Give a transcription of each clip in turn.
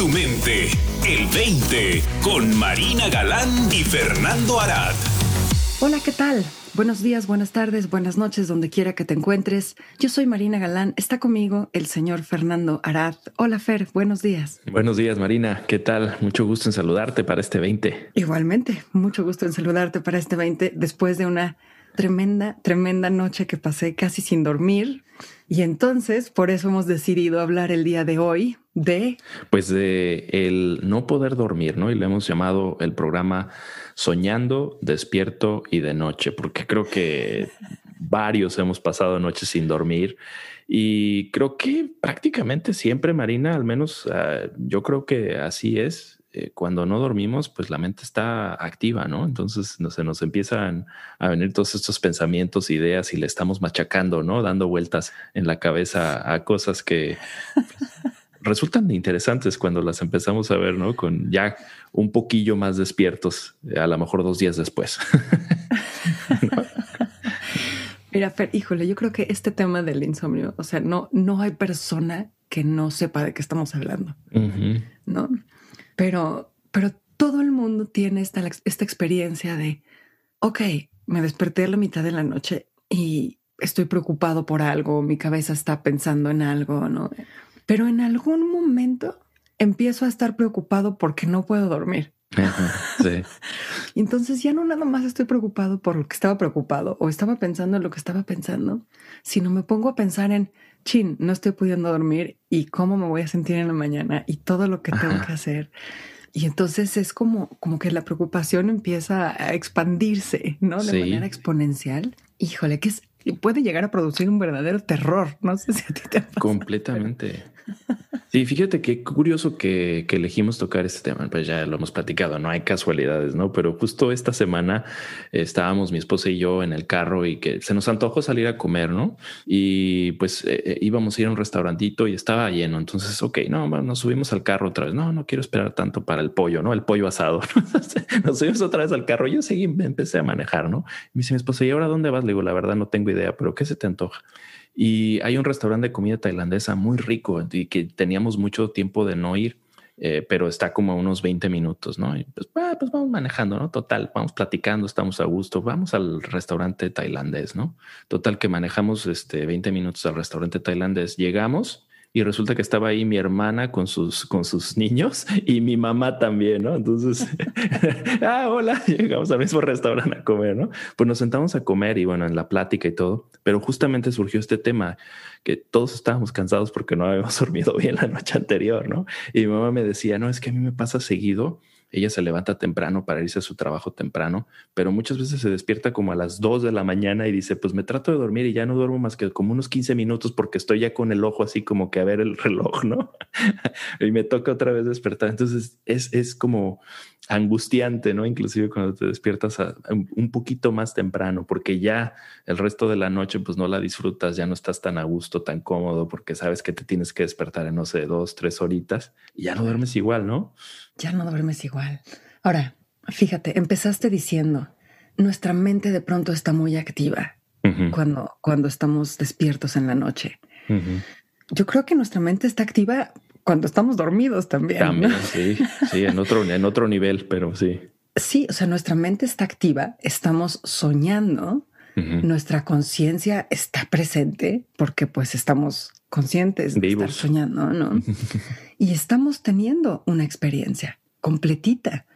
tu mente. El 20 con Marina Galán y Fernando Arad. Hola, ¿qué tal? Buenos días, buenas tardes, buenas noches, donde quiera que te encuentres. Yo soy Marina Galán. Está conmigo el señor Fernando Arad. Hola, Fer. Buenos días. Buenos días, Marina. ¿Qué tal? Mucho gusto en saludarte para este 20. Igualmente, mucho gusto en saludarte para este 20 después de una tremenda, tremenda noche que pasé casi sin dormir. Y entonces, por eso hemos decidido hablar el día de hoy de... Pues de el no poder dormir, ¿no? Y le hemos llamado el programa Soñando, Despierto y de Noche, porque creo que varios hemos pasado noches sin dormir. Y creo que prácticamente siempre, Marina, al menos uh, yo creo que así es, eh, cuando no dormimos, pues la mente está activa, ¿no? Entonces no, se nos empiezan a venir todos estos pensamientos, ideas y le estamos machacando, ¿no? Dando vueltas en la cabeza a cosas que resultan interesantes cuando las empezamos a ver, ¿no? Con ya un poquillo más despiertos, a lo mejor dos días después. Mira, Fer, híjole, yo creo que este tema del insomnio, o sea, no, no hay persona que no sepa de qué estamos hablando, uh -huh. ¿no? Pero, pero todo el mundo tiene esta, esta experiencia de, ok, me desperté a la mitad de la noche y estoy preocupado por algo, mi cabeza está pensando en algo, ¿no? Pero en algún momento empiezo a estar preocupado porque no puedo dormir. Sí. Entonces ya no nada más estoy preocupado por lo que estaba preocupado o estaba pensando en lo que estaba pensando, sino me pongo a pensar en, chin, no estoy pudiendo dormir y cómo me voy a sentir en la mañana y todo lo que tengo Ajá. que hacer. Y entonces es como, como que la preocupación empieza a expandirse, ¿no? De Sí. manera exponencial. Híjole, que es, puede llegar a producir un verdadero terror. No sé si a ti te pasa. Completamente. Sí, fíjate qué curioso que, que, elegimos tocar este tema. Pues ya lo hemos platicado, no hay casualidades, no? Pero justo esta semana estábamos mi esposa y yo en el carro y que se nos antojó salir a comer, no? Y pues eh, íbamos a ir a un restaurantito y estaba lleno. Entonces, ok, no, nos subimos al carro otra vez. No, no quiero esperar tanto para el pollo, no? El pollo asado. nos subimos otra vez al carro. Yo seguí, empecé a manejar, no? Y me dice mi esposa, ¿y ahora dónde vas? Le digo, la verdad no tengo idea, pero ¿qué se te antoja? Y hay un restaurante de comida tailandesa muy rico y que teníamos mucho tiempo de no ir, eh, pero está como a unos 20 minutos, ¿no? Y pues, ah, pues vamos manejando, ¿no? Total, vamos platicando, estamos a gusto, vamos al restaurante tailandés, ¿no? Total que manejamos este 20 minutos al restaurante tailandés, llegamos y resulta que estaba ahí mi hermana con sus, con sus niños y mi mamá también, ¿no? Entonces, ah, hola, llegamos al mismo restaurante a comer, ¿no? Pues nos sentamos a comer y bueno, en la plática y todo, pero justamente surgió este tema que todos estábamos cansados porque no habíamos dormido bien la noche anterior, ¿no? Y mi mamá me decía, no, es que a mí me pasa seguido ella se levanta temprano para irse a su trabajo temprano, pero muchas veces se despierta como a las 2 de la mañana y dice, pues me trato de dormir y ya no duermo más que como unos 15 minutos porque estoy ya con el ojo así como que a ver el reloj, ¿no? y me toca otra vez despertar. Entonces es, es como angustiante, ¿no? Inclusive cuando te despiertas a, un poquito más temprano, porque ya el resto de la noche pues no la disfrutas, ya no estás tan a gusto, tan cómodo, porque sabes que te tienes que despertar en, no sé, dos, tres horitas y ya no duermes igual, ¿no? Ya no duermes igual. Ahora, fíjate, empezaste diciendo, nuestra mente de pronto está muy activa uh -huh. cuando, cuando estamos despiertos en la noche. Uh -huh. Yo creo que nuestra mente está activa cuando estamos dormidos también. También, ¿no? sí, sí, en otro, en otro nivel, pero sí. Sí, o sea, nuestra mente está activa, estamos soñando, uh -huh. nuestra conciencia está presente porque pues estamos conscientes de Vivos. estar soñando, ¿no? y estamos teniendo una experiencia completita.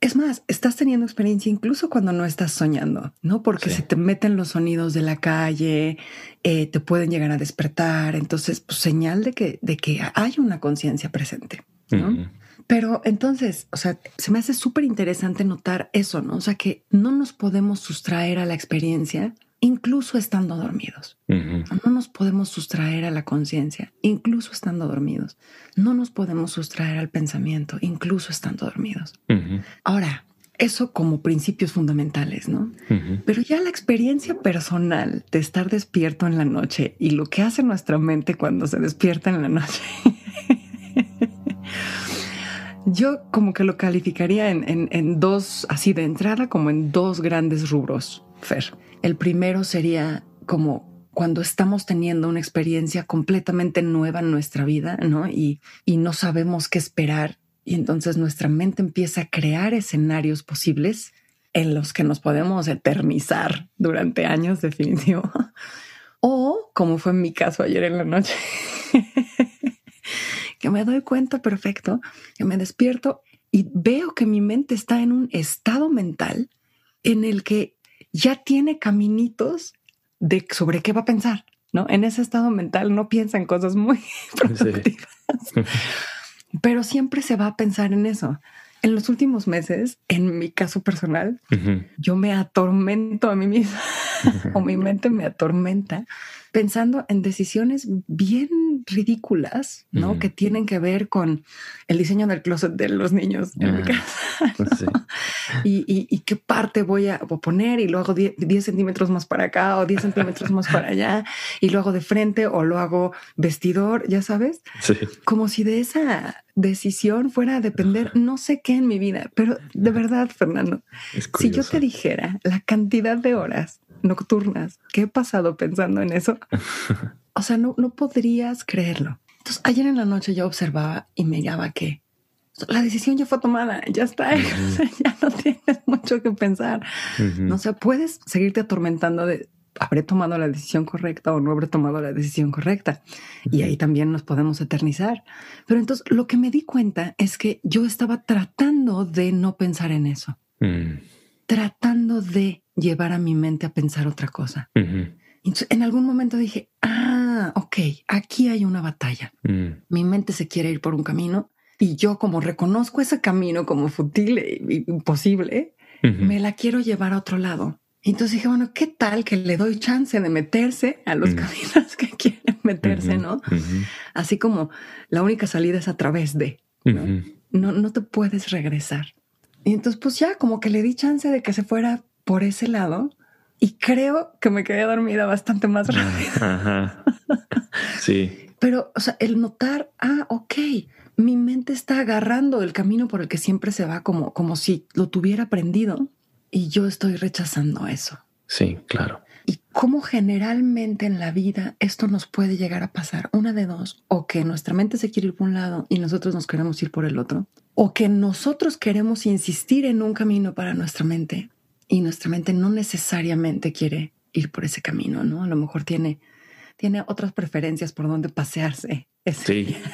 Es más, estás teniendo experiencia incluso cuando no estás soñando, ¿no? Porque sí. se te meten los sonidos de la calle, eh, te pueden llegar a despertar. Entonces, pues señal de que, de que hay una conciencia presente, ¿no? Uh -huh. Pero entonces, o sea, se me hace súper interesante notar eso, ¿no? O sea, que no nos podemos sustraer a la experiencia incluso estando dormidos. Uh -huh. No nos podemos sustraer a la conciencia, incluso estando dormidos. No nos podemos sustraer al pensamiento, incluso estando dormidos. Uh -huh. Ahora, eso como principios fundamentales, ¿no? Uh -huh. Pero ya la experiencia personal de estar despierto en la noche y lo que hace nuestra mente cuando se despierta en la noche. Yo como que lo calificaría en, en, dos, así de entrada, como en dos grandes rubros, Fer. El primero sería como cuando estamos teniendo una experiencia completamente nueva en nuestra vida, ¿no? Y, y no sabemos qué esperar. Y entonces nuestra mente empieza a crear escenarios posibles en los que nos podemos eternizar durante años, definitivo. O, como fue en mi caso ayer en la noche, que me doy cuenta perfecto, que me despierto y veo que mi mente está en un estado mental en el que ya tiene caminitos de sobre qué va a pensar, ¿no? En ese estado mental no piensa en cosas muy productivas, pero siempre se va a pensar en eso. En los últimos meses, en mi caso personal, yo me atormento a mí misma o mi mente me atormenta pensando en decisiones bien ridículas, ¿no? Que tienen que ver con el diseño del closet de los niños en mi casa. Pues y, qué parte voy a poner y lo hago 10, centímetros más para acá o 10 centímetros más para allá y lo hago de frente o lo hago vestidor, ya sabes. Como si de esa decisión fuera a depender no sé qué en mi vida, pero de verdad, Fernando, si yo te dijera la cantidad de horas nocturnas que he pasado pensando en eso, o sea, no, no podrías creerlo. Entonces, ayer en la noche yo observaba y me miraba que la decisión ya fue tomada, ya está, ya no tienes mucho que pensar. No sé, puedes seguirte atormentando de habré tomado la decisión correcta o no habré tomado la decisión correcta. Y ahí también nos podemos eternizar. Pero entonces lo que me di cuenta es que yo estaba tratando de no pensar en eso, mm. tratando de llevar a mi mente a pensar otra cosa. en algún momento dije, ah, ok, aquí hay una batalla. Mm. Mi mente se quiere ir por un camino y yo como reconozco ese camino como fútil e imposible, me la quiero llevar a otro lado. Entonces dije, bueno, ¿qué tal que le doy chance de meterse a los caminos que quieren meterse, no? Así como la única salida es a través de, ¿no? ¿no? No te puedes regresar. Y entonces, pues ya como que le di chance de que se fuera por ese lado y creo que me quedé dormida bastante más rápido. Sí. Pero, o sea, el notar, ah, ok, mi mente está agarrando el camino por el que siempre se va como, como si lo tuviera aprendido y yo estoy rechazando eso. Sí, claro. Y cómo generalmente en la vida esto nos puede llegar a pasar, una de dos, o que nuestra mente se quiere ir por un lado y nosotros nos queremos ir por el otro, o que nosotros queremos insistir en un camino para nuestra mente y nuestra mente no necesariamente quiere ir por ese camino, ¿no? A lo mejor tiene, tiene otras preferencias por donde pasearse Sí.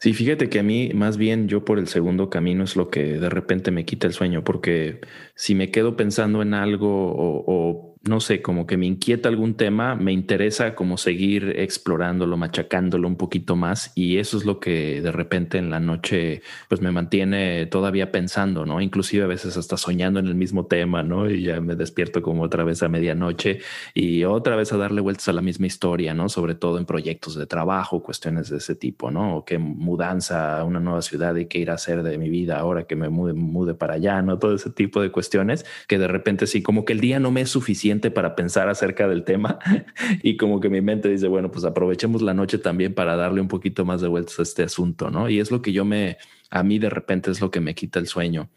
Sí, fíjate que a mí más bien yo por el segundo camino es lo que de repente me quita el sueño, porque si me quedo pensando en algo o, no sé, como que me inquieta algún tema, me interesa como seguir explorándolo, machacándolo un poquito más y eso es lo que de repente en la noche pues me mantiene todavía pensando, ¿no? Inclusive a veces hasta soñando en el mismo tema, ¿no? Y ya me despierto como otra vez a medianoche y otra vez a darle vueltas a la misma historia, ¿no? Sobre todo en proyectos de trabajo, cuestiones de ese tipo, ¿no? O qué mudanza a una nueva ciudad y qué ir a hacer de mi vida ahora que me mude, mude para allá, ¿no? Todo ese tipo de cuestiones que de repente sí, como que el día no me es suficiente para pensar acerca del tema y como que mi mente dice, bueno, pues aprovechemos la noche también para darle un poquito más de vueltas a este asunto, ¿no? Y es lo que yo me, a mí de repente es lo que me quita el sueño.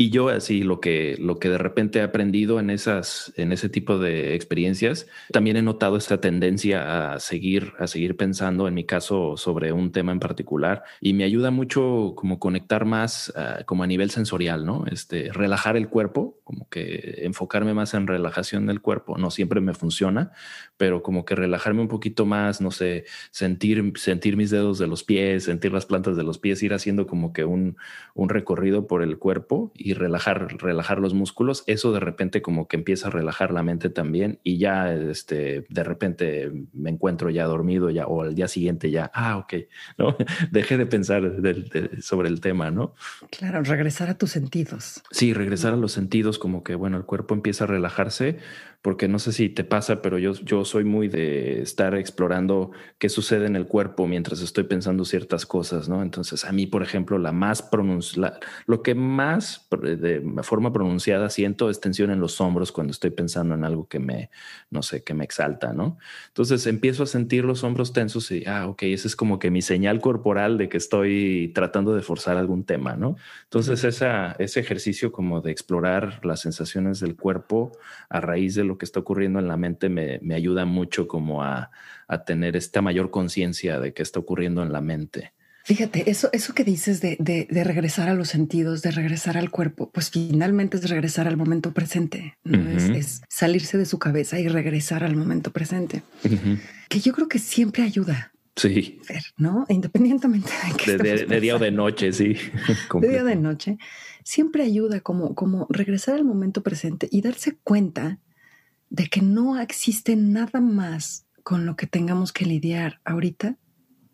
Y yo así lo que, lo que de repente he aprendido en esas, en ese tipo de experiencias, también he notado esta tendencia a seguir, a seguir pensando, en mi caso, sobre un tema en particular y me ayuda mucho como conectar más ah, como a nivel sensorial, ¿no? Este, relajar el cuerpo, como que enfocarme más en relajación del cuerpo. No siempre me funciona, pero como que relajarme un poquito más, no sé, sentir, sentir mis dedos de los pies, sentir las plantas de los pies, ir haciendo como que un, un recorrido por el cuerpo y relajar, relajar los músculos, eso de repente como que empieza a relajar la mente también y ya este, de repente me encuentro ya dormido ya o al día siguiente ya, ah, ok, ¿no? Dejé de pensar sobre el tema, ¿no? Claro, regresar a tus sentidos. Sí, regresar a los sentidos como que, bueno, el cuerpo empieza a relajarse porque no sé si te pasa, pero yo, yo soy muy de estar explorando qué sucede en el cuerpo mientras estoy pensando ciertas cosas, ¿no? Entonces, a mí, por ejemplo, la más pronunciada, lo que más de forma pronunciada siento es tensión en los hombros cuando estoy pensando en algo que me, no sé, que me exalta, ¿no? Entonces empiezo a sentir los hombros tensos y, ah, ok, ese es como que mi señal corporal de que estoy tratando de forzar algún tema, ¿no? Entonces, esa, ese ejercicio como de explorar las sensaciones del cuerpo a raíz de lo que está ocurriendo en la mente me, me ayuda mucho como a, a tener esta mayor conciencia de qué está ocurriendo en la mente. Fíjate, eso, eso que dices de, de, de, regresar a los sentidos, de regresar al cuerpo, pues finalmente es regresar al momento presente, ¿no? uh -huh. es, es, salirse de su cabeza y regresar al momento presente, uh -huh. que yo creo que siempre ayuda. Sí. Fer, ¿No? Independientemente de que de, de, de, día o de noche, sí. de día o de noche, siempre ayuda como, como regresar al momento presente y darse cuenta de que no existe nada más con lo que tengamos que lidiar ahorita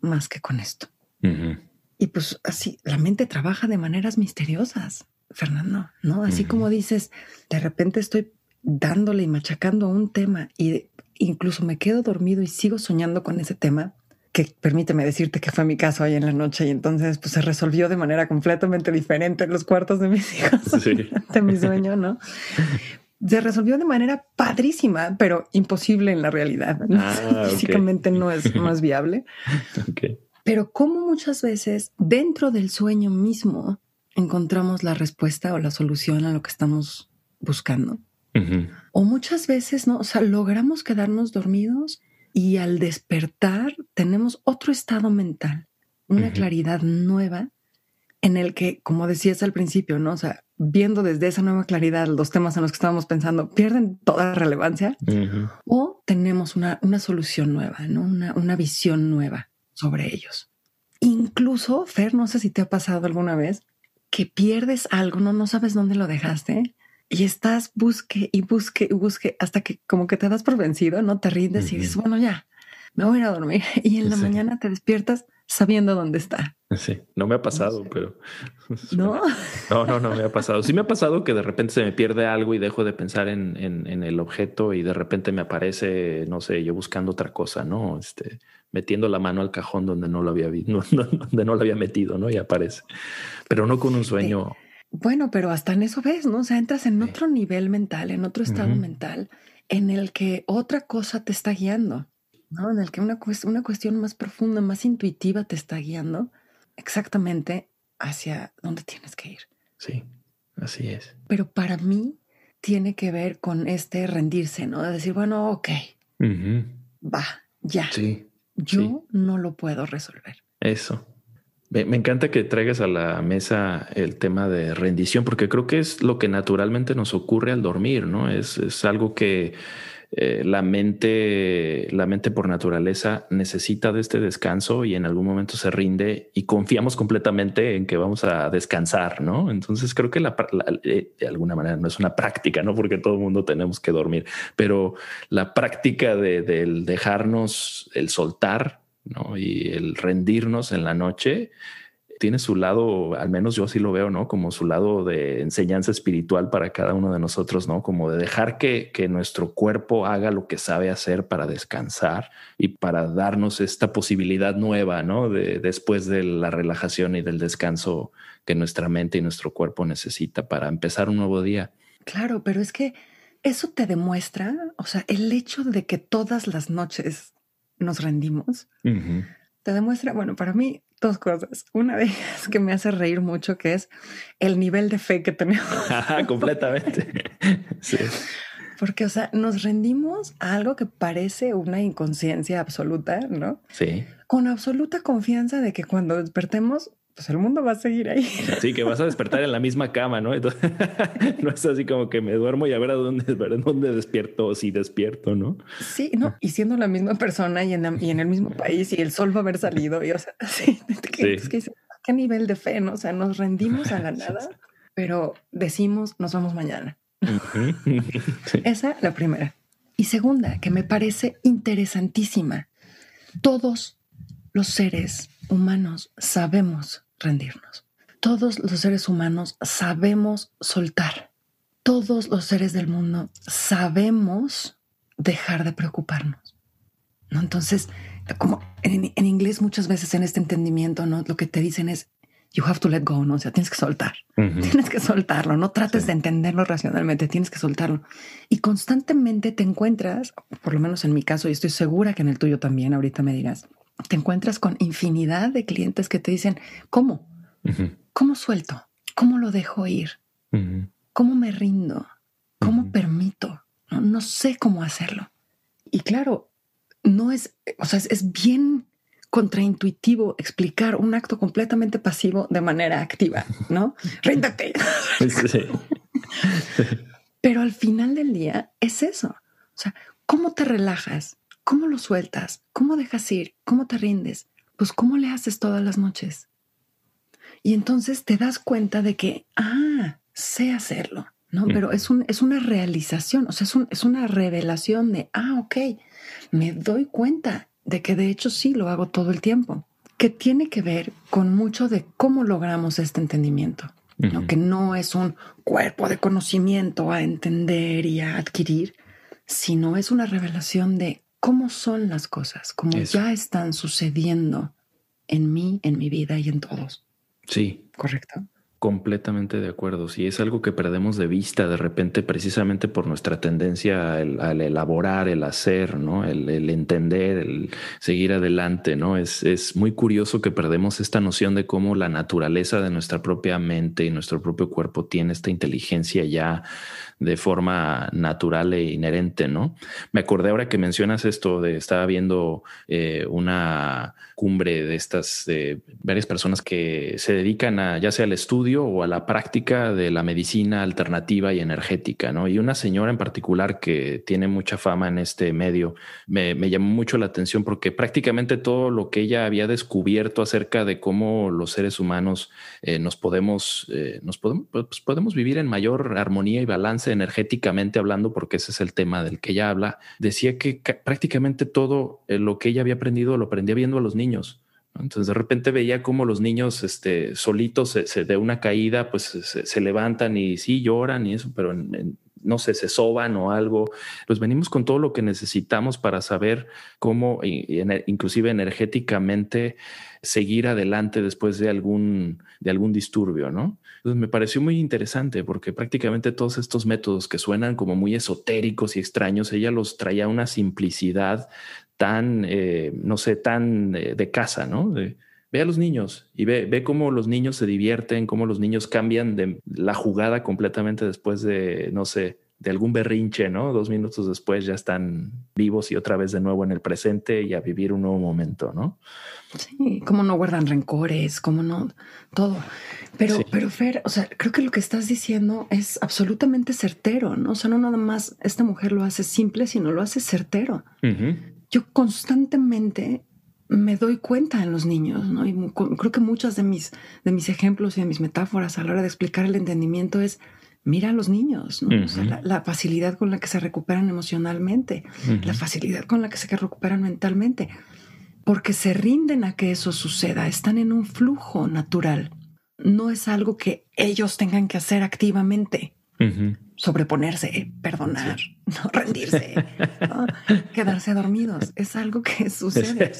más que con esto. Uh -huh. Y pues así, la mente trabaja de maneras misteriosas, Fernando, ¿no? Así uh -huh. como dices, de repente estoy dándole y machacando un tema y incluso me quedo dormido y sigo soñando con ese tema, que permíteme decirte que fue mi caso hoy en la noche y entonces pues se resolvió de manera completamente diferente en los cuartos de mis hijos, sí. de mi sueño, ¿no? Se resolvió de manera padrísima, pero imposible en la realidad. Ah, Físicamente okay. no, es, es viable. okay. Pero como muchas veces dentro del sueño mismo encontramos la respuesta o la solución a lo que estamos buscando. Uh -huh. O muchas veces, ¿no? O sea, logramos quedarnos dormidos y al despertar tenemos otro estado mental, una uh -huh. claridad nueva en el que, como decías al principio, ¿no? O sea, viendo desde esa nueva claridad los temas en los que estábamos pensando pierden toda relevancia uh -huh. o tenemos una, una solución nueva, ¿no? Una, una visión nueva sobre ellos. Incluso, Fer, no sé si te ha pasado alguna vez que pierdes algo, no, no sabes dónde lo dejaste y estás busque y busque y busque hasta que como que te das por vencido, no te rindes uh -huh. y dices, bueno, ya, me voy a ir a dormir. Y en la sí. mañana te despiertas sabiendo dónde está. Sí, no me ha pasado, no sé. pero... ¿No? No, no, no me ha pasado. Sí me ha pasado que de repente se me pierde algo y dejo de pensar en, en, en el objeto y de repente me aparece, no sé, yo buscando otra cosa, ¿no? Este, metiendo la mano al cajón donde no lo había no, no, donde no lo había metido, ¿no? Y aparece. Pero no con un sueño... Bueno, pero hasta en eso ves, ¿no? O sea, entras en sí. otro nivel mental, en otro estado uh -huh. mental, en el que otra cosa te está guiando. ¿No? En el que una, una cuestión más profunda, más intuitiva te está guiando exactamente hacia dónde tienes que ir. Sí, así es. Pero para mí tiene que ver con este rendirse, ¿no? De decir, bueno, ok, uh -huh. va, ya. Sí. Yo sí. no lo puedo resolver. Eso. Me, me, encanta que traigas a la mesa el tema de rendición, porque creo que es lo que naturalmente nos ocurre al dormir, ¿no? Es, es algo que eh, la mente, la mente por naturaleza necesita de este descanso y en algún momento se rinde y confiamos completamente en que vamos a descansar, ¿no? Entonces creo que la, la, eh, de alguna manera no es una práctica, ¿no? Porque todo el mundo tenemos que dormir, pero la práctica de, del dejarnos, el soltar, ¿no? Y el rendirnos en la noche tiene su lado, al menos yo así lo veo, ¿no? Como su lado de enseñanza espiritual para cada uno de nosotros, ¿no? Como de dejar que, que nuestro cuerpo haga lo que sabe hacer para descansar y para darnos esta posibilidad nueva, ¿no? De después de la relajación y del descanso que nuestra mente y nuestro cuerpo necesita para empezar un nuevo día. Claro, pero es que eso te demuestra, o sea, el hecho de que todas las noches nos rendimos, uh -huh. te demuestra, bueno, para mí dos cosas. Una de ellas que me hace reír mucho, que es el nivel de fe que tenemos. Completamente. sí. Porque, o sea, nos rendimos a algo que parece una inconsciencia absoluta, ¿no? Sí. Con absoluta confianza de que cuando despertemos, pues el mundo va a seguir ahí. Sí, que vas a despertar en la misma cama, ¿no? Entonces, no es así como que me duermo y a ver a dónde, a dónde despierto, si despierto, ¿no? Sí, no, y siendo la misma persona y en, la, y en el mismo país y el sol va a haber salido, y o sea, sí, ¿qué, sí. Es que, ¿qué nivel de fe, no? O sea, nos rendimos a la nada, pero decimos, nos vemos mañana. sí. Esa, la primera. Y segunda, que me parece interesantísima. Todos los seres humanos sabemos rendirnos. Todos los seres humanos sabemos soltar. Todos los seres del mundo sabemos dejar de preocuparnos. ¿no? Entonces, como en, en, inglés muchas veces en este entendimiento, ¿no? Lo que te dicen es, you have to let go, ¿no? O sea, tienes que soltar. Uh -huh. Tienes que soltarlo. No trates sí. de entenderlo racionalmente, tienes que soltarlo. Y constantemente te encuentras, por lo menos en mi caso, y estoy segura que en el tuyo también, ahorita me dirás, te encuentras con infinidad de clientes que te dicen, ¿cómo? Uh -huh. ¿Cómo suelto? ¿Cómo lo dejo ir? Uh -huh. ¿Cómo me rindo? ¿Cómo uh -huh. permito? No, no sé cómo hacerlo. Y claro, no es, o sea, es, bien contraintuitivo explicar un acto completamente pasivo de manera activa, ¿no? Ríndete. Pero al final del día es eso. O sea, ¿cómo te relajas? ¿Cómo lo sueltas? ¿Cómo dejas ir? ¿Cómo te rindes? Pues ¿cómo le haces todas las noches? Y entonces te das cuenta de que, ah, sé hacerlo, ¿no? Pero es, un, es una realización, o sea, es, es una revelación de, ah, ok, me doy cuenta de que de hecho sí lo hago todo el tiempo, que tiene que ver con mucho de cómo logramos este entendimiento, que no es un cuerpo de conocimiento a entender y a adquirir, sino es una revelación de cómo son las cosas, cómo ya están sucediendo en mí, en mi vida y en todos. Sí. Correcto. Completamente de acuerdo. Si es algo que perdemos de vista de repente, precisamente por nuestra tendencia al, elaborar, el hacer, ¿no? El, entender, el seguir adelante, ¿no? Es, es muy curioso que perdemos esta noción de cómo la naturaleza de nuestra propia mente y nuestro propio cuerpo tiene esta inteligencia ya de forma natural e inherente, ¿no? Me acordé ahora que mencionas esto de estaba viendo eh, una cumbre de estas varias personas que se dedican a ya sea al estudio o a la práctica de la medicina alternativa y energética, ¿no? Y una señora en particular que tiene mucha fama en este medio me, llamó mucho la atención porque prácticamente todo lo que ella había descubierto acerca de cómo los seres humanos eh, nos podemos eh, nos podemos pues podemos vivir en mayor armonía y balance energéticamente hablando, porque ese es el tema del que ella habla, decía que prácticamente todo eh, lo que ella había aprendido lo aprendía viendo a los niños. Entonces de repente veía como los niños este, solitos se, de una caída, pues se, levantan y sí lloran y eso, pero no sé, se soban o algo. Pues venimos con todo lo que necesitamos para saber cómo, inclusive energéticamente, seguir adelante después de algún, de algún disturbio, ¿no? Entonces me pareció muy interesante porque prácticamente todos estos métodos que suenan como muy esotéricos y extraños, ella los traía una simplicidad tan, eh, no sé, tan de casa, ¿no? Ve a los niños y ve, ve cómo los niños se divierten, cómo los niños cambian de la jugada completamente después de, no sé, de algún berrinche, ¿no? Dos minutos después ya están vivos y otra vez de nuevo en el presente y a vivir un nuevo momento, ¿no? Sí, cómo no guardan rencores, cómo no, todo. Pero, pero Fer, o sea, creo que lo que estás diciendo es absolutamente certero, ¿no? O sea, no nada más esta mujer lo hace simple, sino lo hace certero. Yo constantemente me doy cuenta en los niños, ¿no? Y creo que muchos de mis, de mis ejemplos y de mis metáforas a la hora de explicar el entendimiento es mira a los niños, la, facilidad con la que se recuperan emocionalmente, la facilidad con la que se recuperan mentalmente, porque se rinden a que eso suceda, están en un flujo natural. No es algo que ellos tengan que hacer activamente. Sobreponerse, perdonar, no rendirse, quedarse dormidos. Es algo que sucede.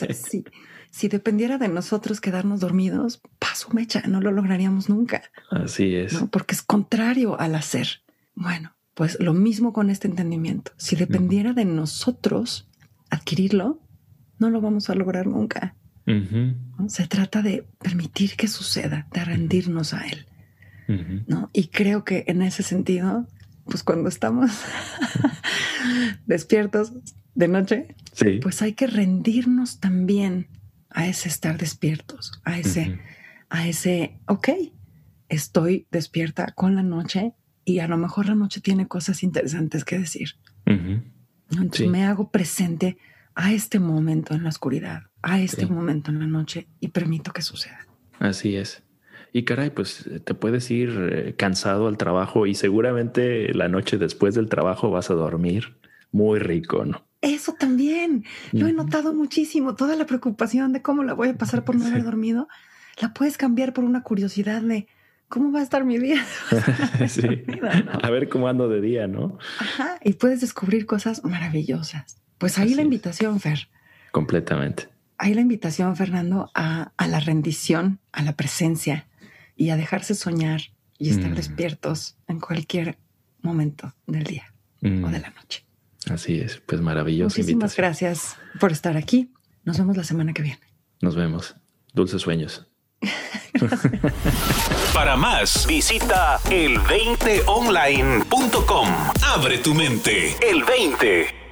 si dependiera de nosotros quedarnos dormidos, paso mecha, no lo lograríamos nunca. Así es. Porque es contrario al hacer. Bueno, pues lo mismo con este entendimiento. Si dependiera de nosotros adquirirlo, no lo vamos a lograr nunca. Se trata de permitir que suceda, de rendirnos a él. ¿No? Y creo que en ese sentido, pues cuando estamos despiertos de noche, pues hay que rendirnos también a ese estar despiertos, a ese, a ese, ok, estoy despierta con la noche y a lo mejor la noche tiene cosas interesantes que decir. Entonces me hago presente a este momento en la oscuridad, a este momento en la noche y permito que suceda. Así es. Y caray, pues te puedes ir eh, cansado al trabajo y seguramente la noche después del trabajo vas a dormir muy rico, ¿no? Eso también. Yo he notado muchísimo toda la preocupación de cómo la voy a pasar por no haber dormido. La puedes cambiar por una curiosidad de cómo va a estar mi día. A ver cómo ando de día, ¿no? Ajá. Y puedes descubrir cosas maravillosas. Pues ahí la invitación, Fer. Completamente. Ahí la invitación, Fernando, a, la rendición, a la presencia y a dejarse soñar y estar mm. despiertos en cualquier momento del día o mm. de la noche. Así es, pues maravilloso. Muchísimas gracias por estar aquí. Nos vemos la semana que viene. Nos vemos. Dulces sueños. Para más, visita el20online.com. Abre tu mente. El 20.